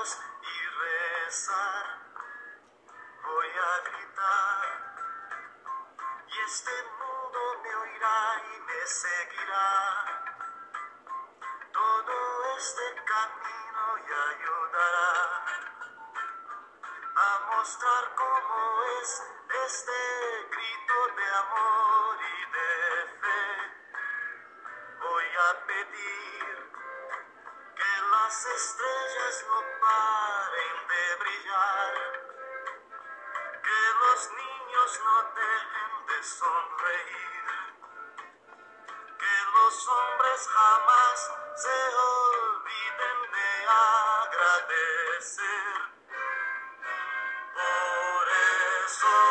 y rezar. Voy a gritar y este mundo me oirá y me seguirá. Todo este camino y ayudará a mostrar cómo es este grito de amor y de fe. Voy a pedir que las estrellas no de brillar, que los niños no dejen de sonreír, que los hombres jamás se olviden de agradecer. Por eso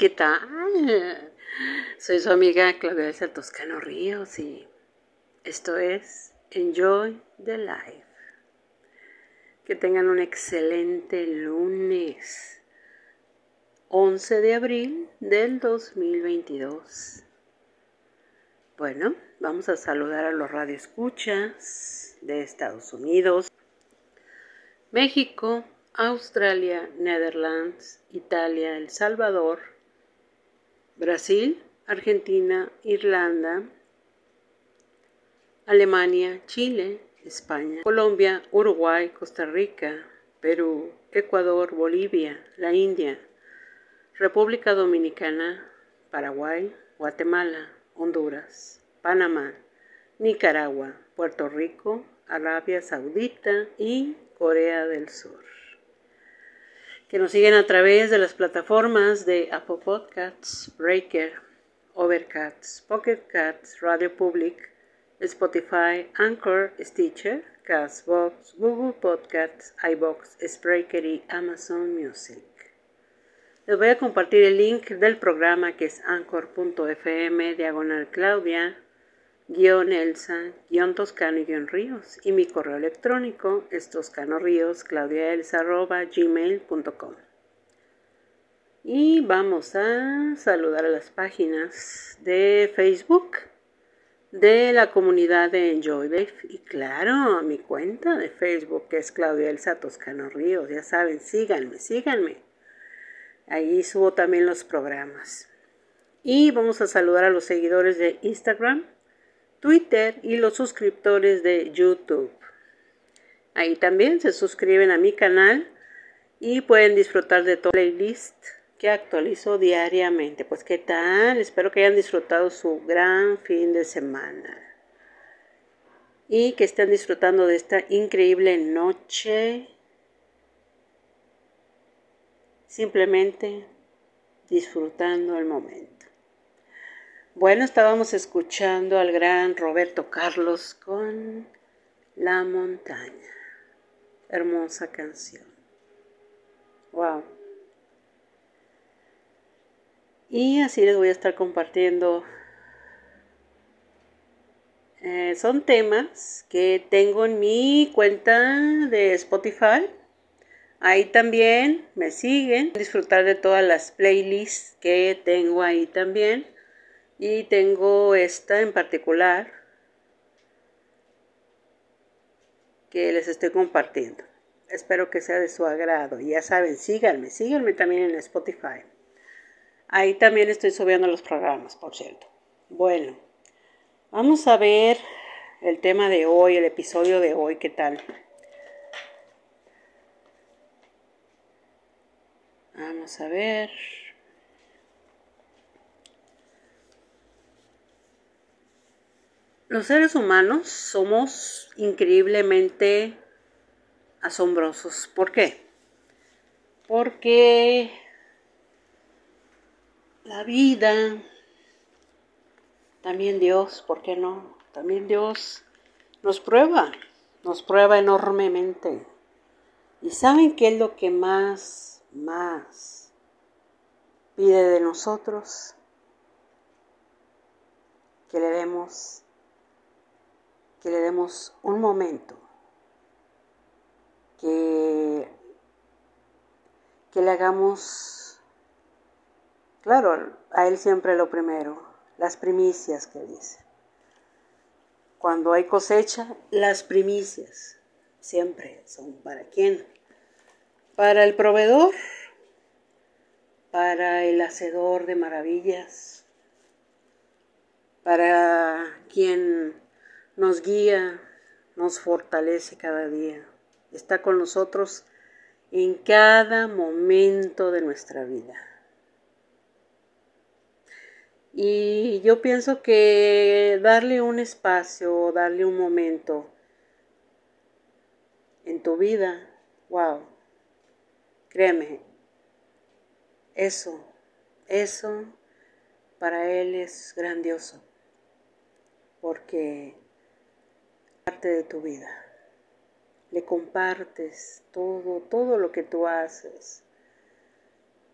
¿qué tal? Soy su amiga Claudia Elsa Toscano Ríos y esto es Enjoy the Life. Que tengan un excelente lunes, 11 de abril del 2022. Bueno, vamos a saludar a los radioescuchas de Estados Unidos, México, Australia, Netherlands, Italia, El Salvador, Brasil, Argentina, Irlanda, Alemania, Chile, España, Colombia, Uruguay, Costa Rica, Perú, Ecuador, Bolivia, la India, República Dominicana, Paraguay, Guatemala, Honduras, Panamá, Nicaragua, Puerto Rico, Arabia Saudita y Corea del Sur. Que nos siguen a través de las plataformas de Apple Podcasts, Breaker, Overcast, Pocket Cats, Radio Public, Spotify, Anchor, Stitcher, Castbox, Google Podcasts, iBox, Spreaker y Amazon Music. Les voy a compartir el link del programa que es anchor.fm diagonal Claudia guion Elsa guion Toscano y guion Ríos y mi correo electrónico es gmail.com Y vamos a saludar a las páginas de Facebook de la comunidad de Enjoy Life y claro, a mi cuenta de Facebook que es Claudia Elsa Toscano Ríos. Ya saben, síganme, síganme. Ahí subo también los programas. Y vamos a saludar a los seguidores de Instagram, Twitter y los suscriptores de YouTube. Ahí también se suscriben a mi canal y pueden disfrutar de todo el playlist que actualizo diariamente. Pues qué tal, espero que hayan disfrutado su gran fin de semana y que estén disfrutando de esta increíble noche. Simplemente disfrutando el momento. Bueno, estábamos escuchando al gran Roberto Carlos con La montaña. Hermosa canción. Wow. Y así les voy a estar compartiendo. Eh, son temas que tengo en mi cuenta de Spotify. Ahí también me siguen. Disfrutar de todas las playlists que tengo ahí también. Y tengo esta en particular que les estoy compartiendo. Espero que sea de su agrado. Ya saben, síganme, síganme también en Spotify. Ahí también estoy subiendo los programas, por cierto. Bueno, vamos a ver el tema de hoy, el episodio de hoy, ¿qué tal? Vamos a ver. Los seres humanos somos increíblemente asombrosos. ¿Por qué? Porque la vida, también Dios, ¿por qué no? También Dios nos prueba, nos prueba enormemente. ¿Y saben qué es lo que más, más pide de nosotros? Que le demos, que le demos un momento, que, que le hagamos Claro, a él siempre lo primero, las primicias que dice. Cuando hay cosecha, las primicias siempre son para quién? Para el proveedor, para el hacedor de maravillas, para quien nos guía, nos fortalece cada día, está con nosotros en cada momento de nuestra vida. Y yo pienso que darle un espacio, darle un momento en tu vida, wow, créeme, eso, eso para Él es grandioso, porque parte de tu vida, le compartes todo, todo lo que tú haces,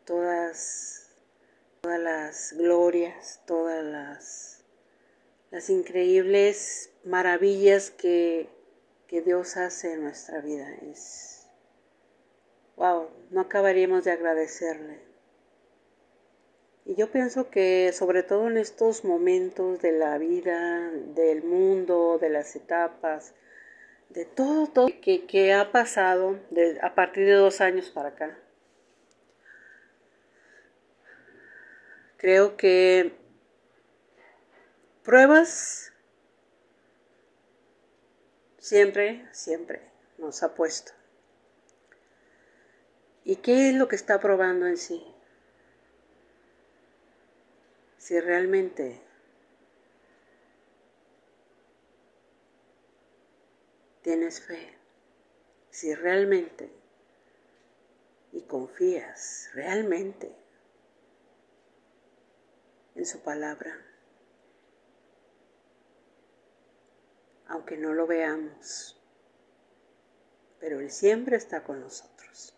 todas todas las glorias, todas las, las increíbles maravillas que, que Dios hace en nuestra vida. Es, wow, no acabaríamos de agradecerle. Y yo pienso que sobre todo en estos momentos de la vida, del mundo, de las etapas, de todo, todo que, ha pasado a partir de dos años para acá, Creo que pruebas siempre, siempre nos ha puesto. ¿Y qué es lo que está probando en sí? Si realmente tienes fe, si realmente y confías realmente en su palabra, aunque no lo veamos, pero Él siempre está con nosotros.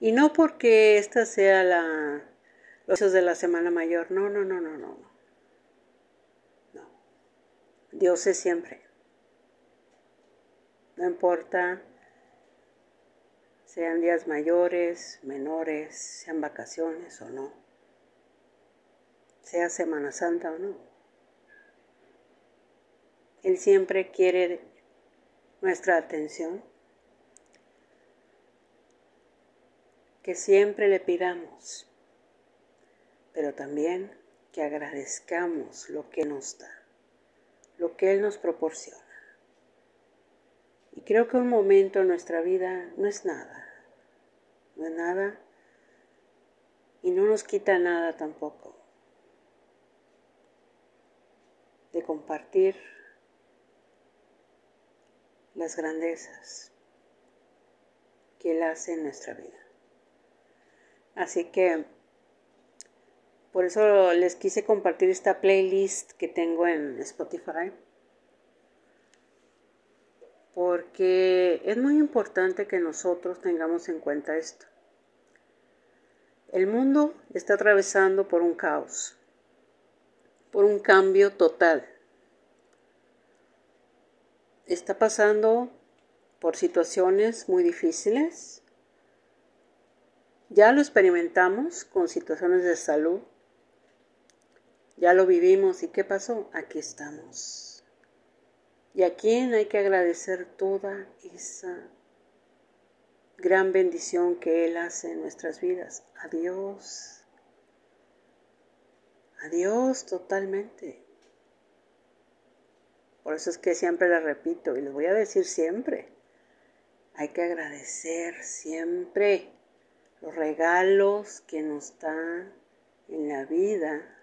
Y no porque esta sea la de la semana mayor, no, no, no, no, no. No. Dios es siempre. No importa sean días mayores, menores, sean vacaciones o no, sea Semana Santa o no. Él siempre quiere nuestra atención, que siempre le pidamos, pero también que agradezcamos lo que nos da, lo que Él nos proporciona. Y creo que un momento en nuestra vida no es nada, no es nada y no nos quita nada tampoco de compartir las grandezas que Él hace en nuestra vida. Así que por eso les quise compartir esta playlist que tengo en Spotify porque es muy importante que nosotros tengamos en cuenta esto. El mundo está atravesando por un caos, por un cambio total. Está pasando por situaciones muy difíciles. Ya lo experimentamos con situaciones de salud. Ya lo vivimos. ¿Y qué pasó? Aquí estamos y a quien hay que agradecer toda esa gran bendición que Él hace en nuestras vidas. A Dios. A Dios totalmente. Por eso es que siempre le repito y les voy a decir siempre. Hay que agradecer siempre los regalos que nos da en la vida,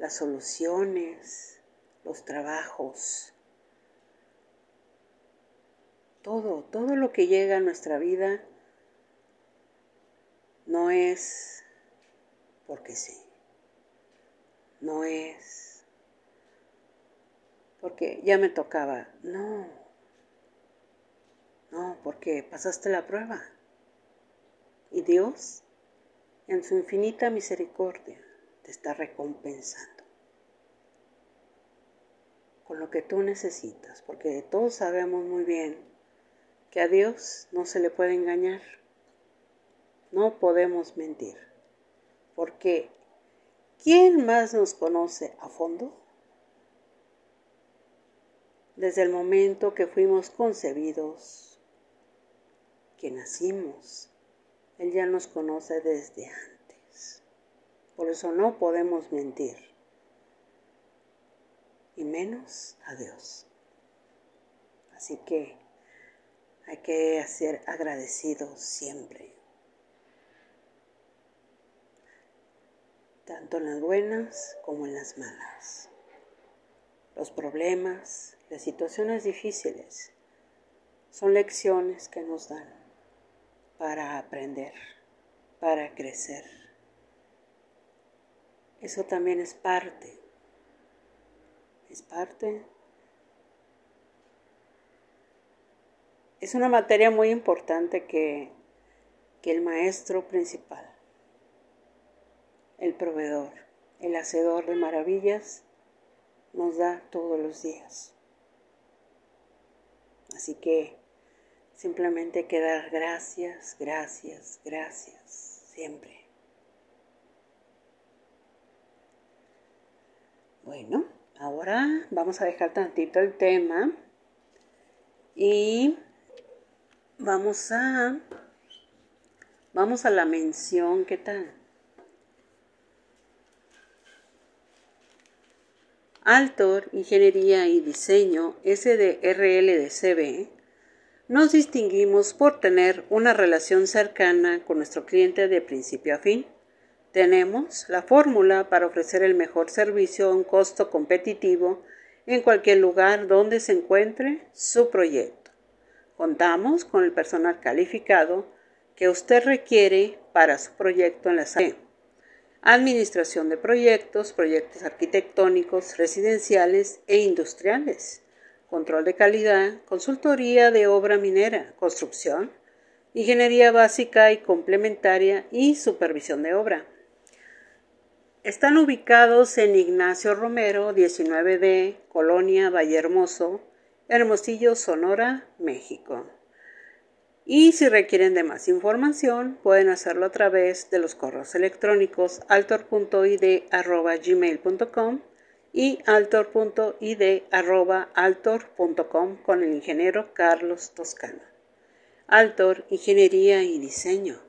las soluciones, los trabajos, todo, todo lo que llega a nuestra vida no es porque sí. No es porque ya me tocaba. No. No, porque pasaste la prueba. Y Dios, en su infinita misericordia, te está recompensando con lo que tú necesitas, porque todos sabemos muy bien que a Dios no se le puede engañar. No podemos mentir. Porque ¿quién más nos conoce a fondo? Desde el momento que fuimos concebidos, que nacimos, Él ya nos conoce desde antes. Por eso no podemos mentir. Y menos a Dios. Así que hay que ser agradecidos siempre. Tanto en las buenas como en las malas. Los problemas, las situaciones difíciles son lecciones que nos dan para aprender, para crecer. Eso también es parte, es parte es una materia muy importante que, que el maestro principal, el proveedor, el hacedor de maravillas, nos da todos los días. Así que simplemente hay que dar gracias, gracias, gracias, siempre. Bueno, ahora vamos a dejar tantito el tema y Vamos a vamos a la mención, ¿qué tal? Altor, Ingeniería y Diseño, SDRL de CB, nos distinguimos por tener una relación cercana con nuestro cliente de principio a fin. Tenemos la fórmula para ofrecer el mejor servicio a un costo competitivo en cualquier lugar donde se encuentre su proyecto. Contamos con el personal calificado que usted requiere para su proyecto en la SAE. Administración de proyectos, proyectos arquitectónicos, residenciales e industriales. Control de calidad, consultoría de obra minera, construcción, ingeniería básica y complementaria y supervisión de obra. Están ubicados en Ignacio Romero, 19D, Colonia Vallehermoso, Hermosillo, Sonora, México. Y si requieren de más información, pueden hacerlo a través de los correos electrónicos altor.id.gmail.com y altor.id.altor.com con el ingeniero Carlos Toscano. Altor, Ingeniería y Diseño.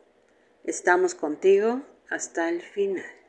Estamos contigo hasta el final.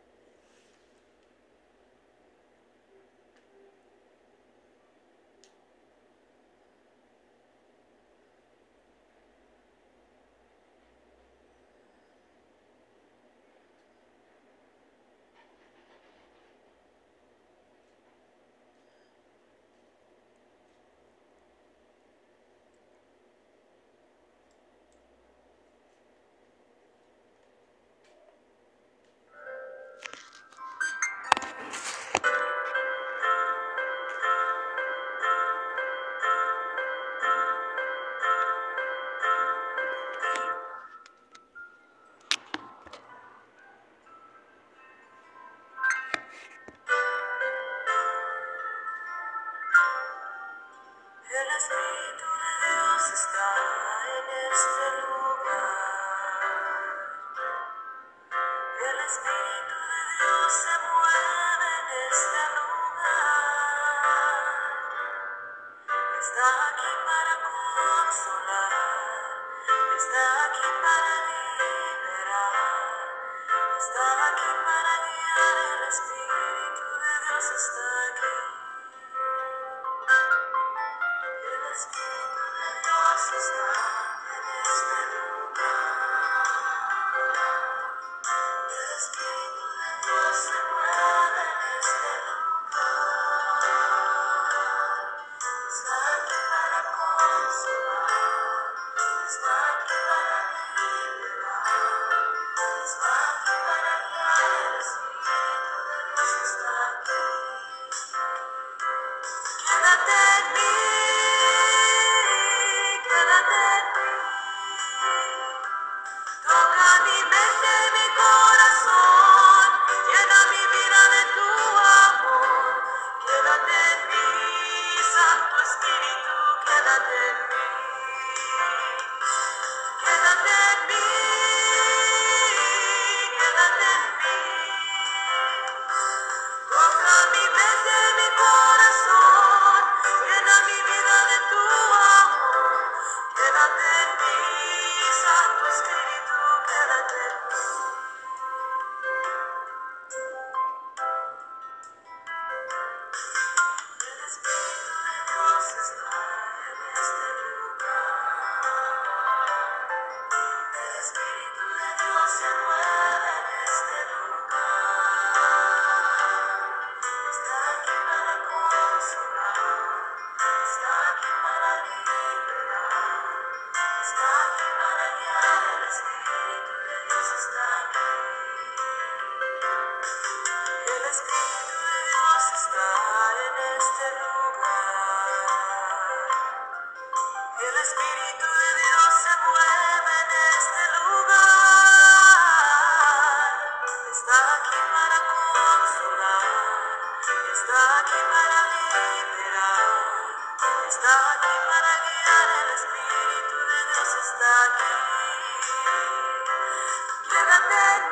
Amen.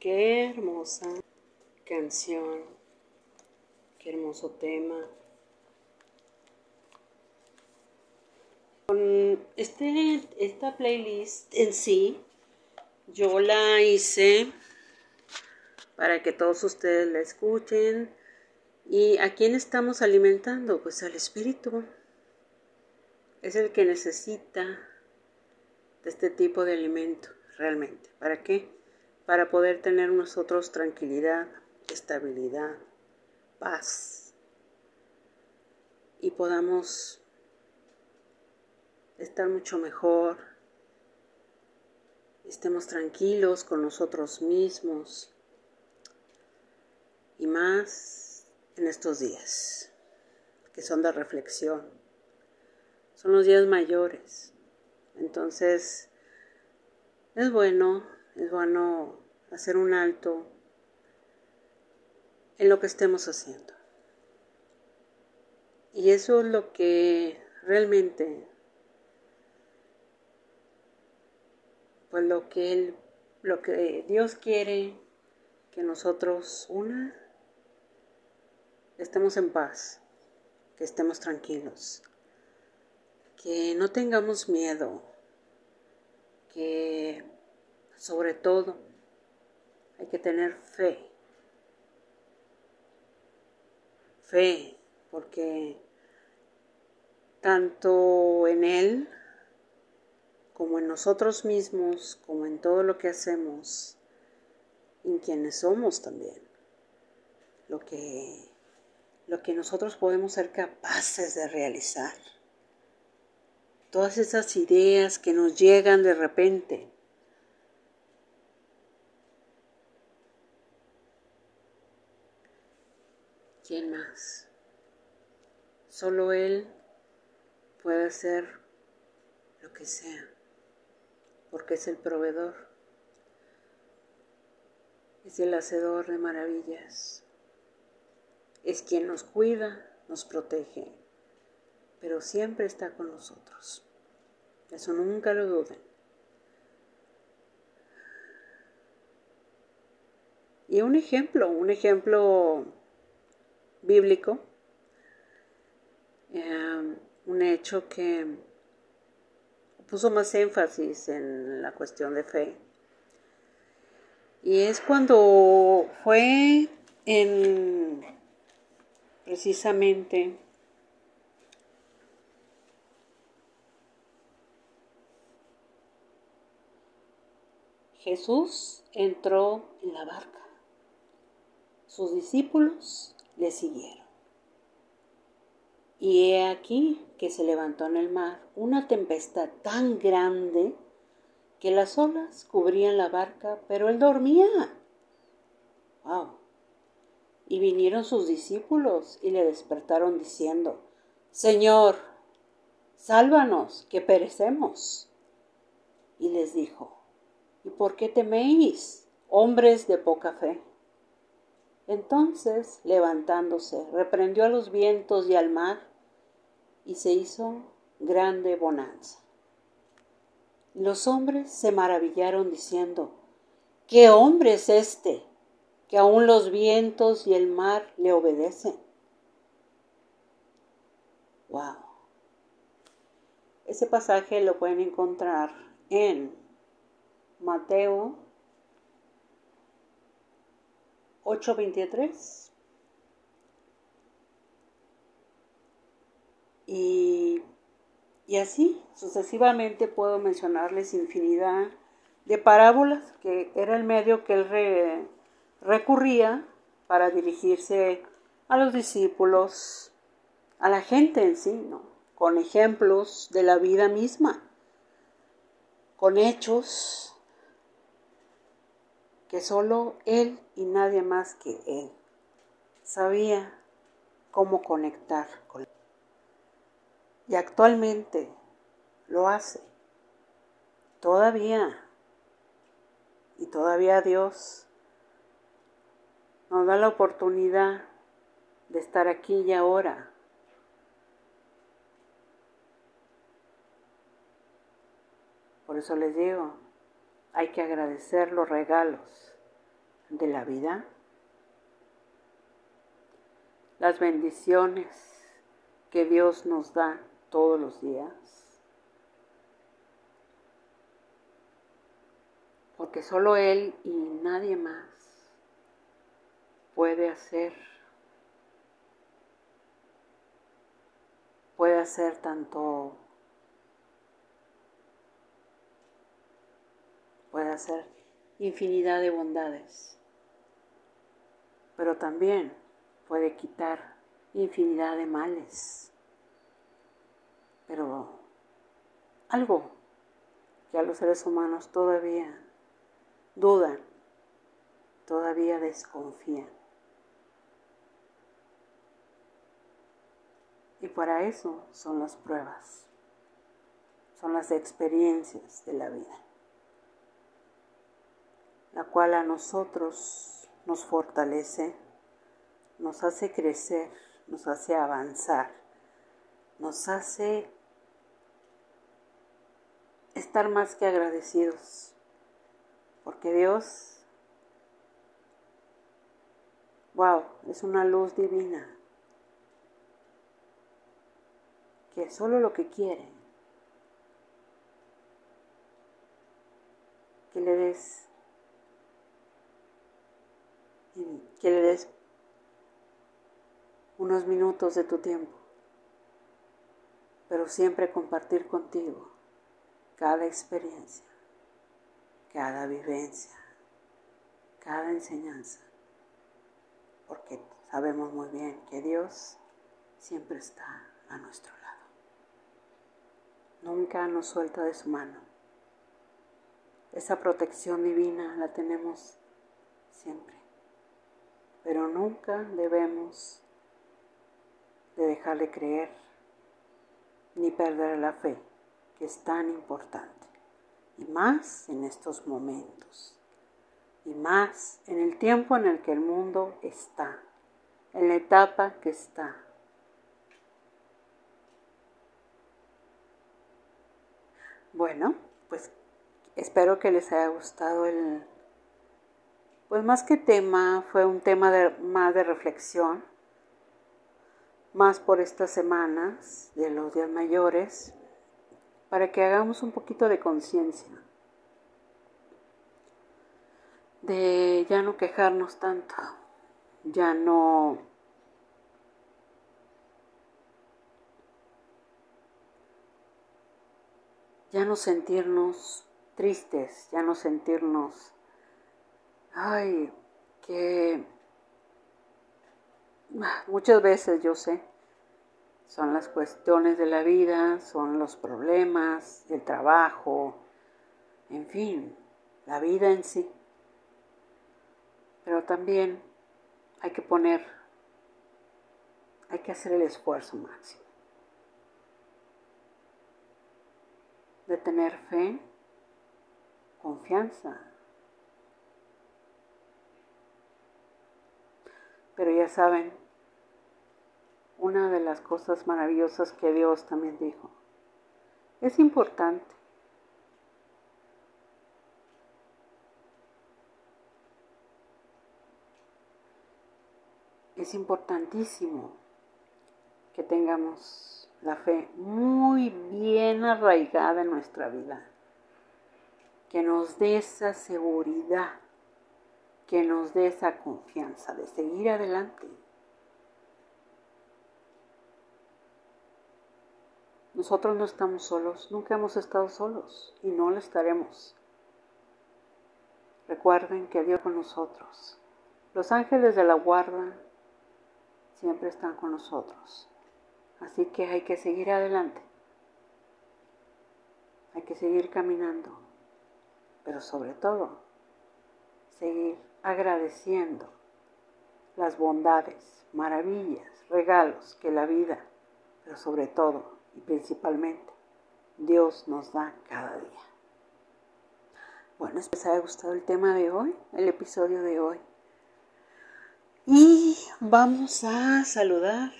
Qué hermosa canción, qué hermoso tema. Con este, esta playlist en sí, yo la hice para que todos ustedes la escuchen. ¿Y a quién estamos alimentando? Pues al espíritu es el que necesita de este tipo de alimento realmente. ¿Para qué? Para poder tener nosotros tranquilidad, estabilidad, paz y podamos estar mucho mejor, estemos tranquilos con nosotros mismos y más en estos días que son de reflexión son los días mayores. Entonces, es bueno, es bueno hacer un alto en lo que estemos haciendo. Y eso es lo que realmente, pues lo que él, lo que Dios quiere que nosotros, una, estemos en paz, que estemos tranquilos, que no tengamos miedo, que sobre todo hay que tener fe. Fe, porque tanto en Él como en nosotros mismos, como en todo lo que hacemos, en quienes somos también, lo que, lo que nosotros podemos ser capaces de realizar todas esas ideas que nos llegan de repente. ¿Quién más? Solo Él puede hacer lo que sea, porque es el proveedor, es el hacedor de maravillas, es quien nos cuida, nos protege pero siempre está con nosotros. Eso nunca lo duden. Y un ejemplo, un ejemplo bíblico, em, un hecho que puso más énfasis en la cuestión de fe. Y es cuando fue en precisamente Jesús entró en la barca. Sus discípulos le siguieron. Y he aquí que se levantó en el mar una tempestad tan grande que las olas cubrían la barca, pero él dormía. ¡Wow! Y vinieron sus discípulos y le despertaron diciendo, Señor, sálvanos, que perecemos. Y les dijo, ¿Y por qué teméis, hombres de poca fe? Entonces, levantándose, reprendió a los vientos y al mar, y se hizo grande bonanza. Los hombres se maravillaron diciendo, ¿qué hombre es este que aun los vientos y el mar le obedecen? Wow. Ese pasaje lo pueden encontrar en Mateo 8:23. Y, y así sucesivamente puedo mencionarles infinidad de parábolas que era el medio que él recurría para dirigirse a los discípulos, a la gente en sí, ¿no? con ejemplos de la vida misma, con hechos que solo él y nadie más que él sabía cómo conectar con él. Y actualmente lo hace. Todavía. Y todavía Dios nos da la oportunidad de estar aquí y ahora. Por eso les digo, hay que agradecer los regalos de la vida, las bendiciones que Dios nos da todos los días. Porque solo Él y nadie más puede hacer puede hacer tanto puede hacer infinidad de bondades pero también puede quitar infinidad de males. Pero algo que a los seres humanos todavía dudan todavía desconfían. Y para eso son las pruebas, son las experiencias de la vida, la cual a nosotros nos fortalece, nos hace crecer, nos hace avanzar, nos hace estar más que agradecidos, porque Dios, wow, es una luz divina que solo lo que quiere, que le des, que le des unos minutos de tu tiempo, pero siempre compartir contigo cada experiencia, cada vivencia, cada enseñanza, porque sabemos muy bien que Dios siempre está a nuestro lado nunca nos suelta de su mano. Esa protección divina la tenemos siempre, pero nunca debemos de dejar de creer ni perder la fe, que es tan importante, y más en estos momentos, y más en el tiempo en el que el mundo está, en la etapa que está. Bueno, pues espero que les haya gustado el... Pues más que tema, fue un tema de, más de reflexión, más por estas semanas de los días mayores, para que hagamos un poquito de conciencia, de ya no quejarnos tanto, ya no ya no sentirnos tristes, ya no sentirnos, ay, que muchas veces yo sé, son las cuestiones de la vida, son los problemas, el trabajo, en fin, la vida en sí. Pero también hay que poner, hay que hacer el esfuerzo máximo. de tener fe, confianza. Pero ya saben, una de las cosas maravillosas que Dios también dijo, es importante es importantísimo que tengamos la fe muy bien arraigada en nuestra vida, que nos dé esa seguridad, que nos dé esa confianza de seguir adelante. Nosotros no estamos solos, nunca hemos estado solos y no lo estaremos. Recuerden que Dios con nosotros. Los ángeles de la guarda siempre están con nosotros. Así que hay que seguir adelante. Hay que seguir caminando. Pero sobre todo, seguir agradeciendo las bondades, maravillas, regalos que la vida, pero sobre todo y principalmente, Dios nos da cada día. Bueno, espero que les haya gustado el tema de hoy, el episodio de hoy. Y vamos a saludar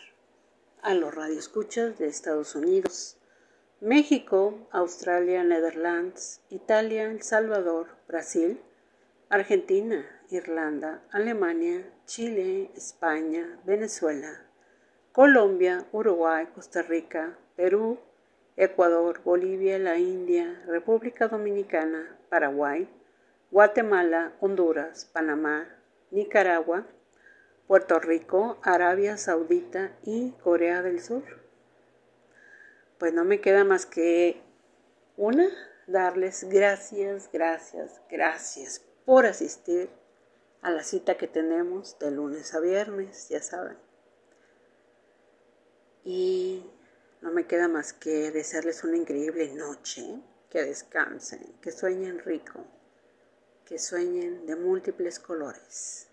a los radioescuchas de Estados Unidos, México, Australia, Netherlands, Italia, El Salvador, Brasil, Argentina, Irlanda, Alemania, Chile, España, Venezuela, Colombia, Uruguay, Costa Rica, Perú, Ecuador, Bolivia, la India, República Dominicana, Paraguay, Guatemala, Honduras, Panamá, Nicaragua, Puerto Rico, Arabia Saudita y Corea del Sur. Pues no me queda más que una, darles gracias, gracias, gracias por asistir a la cita que tenemos de lunes a viernes, ya saben. Y no me queda más que desearles una increíble noche, que descansen, que sueñen rico, que sueñen de múltiples colores.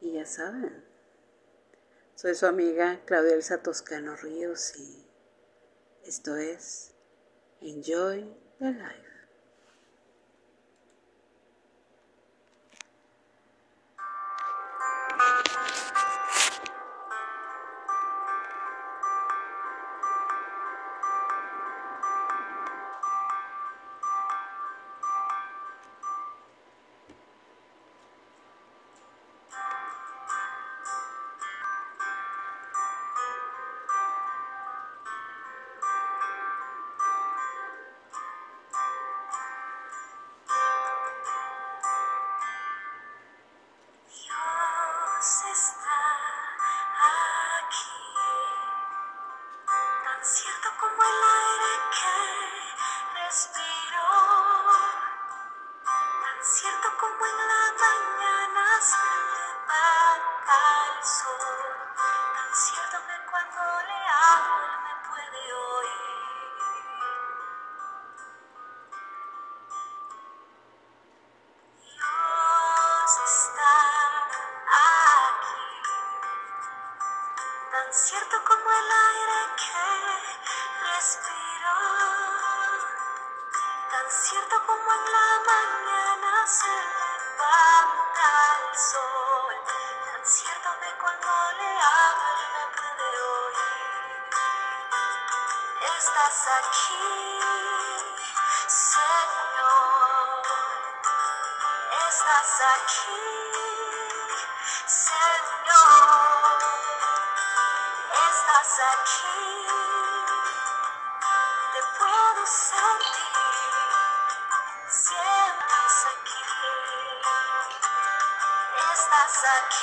Y ya saben, soy su amiga Claudia Elsa Toscano Ríos y esto es Enjoy the Life.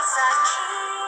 te puedo sentir.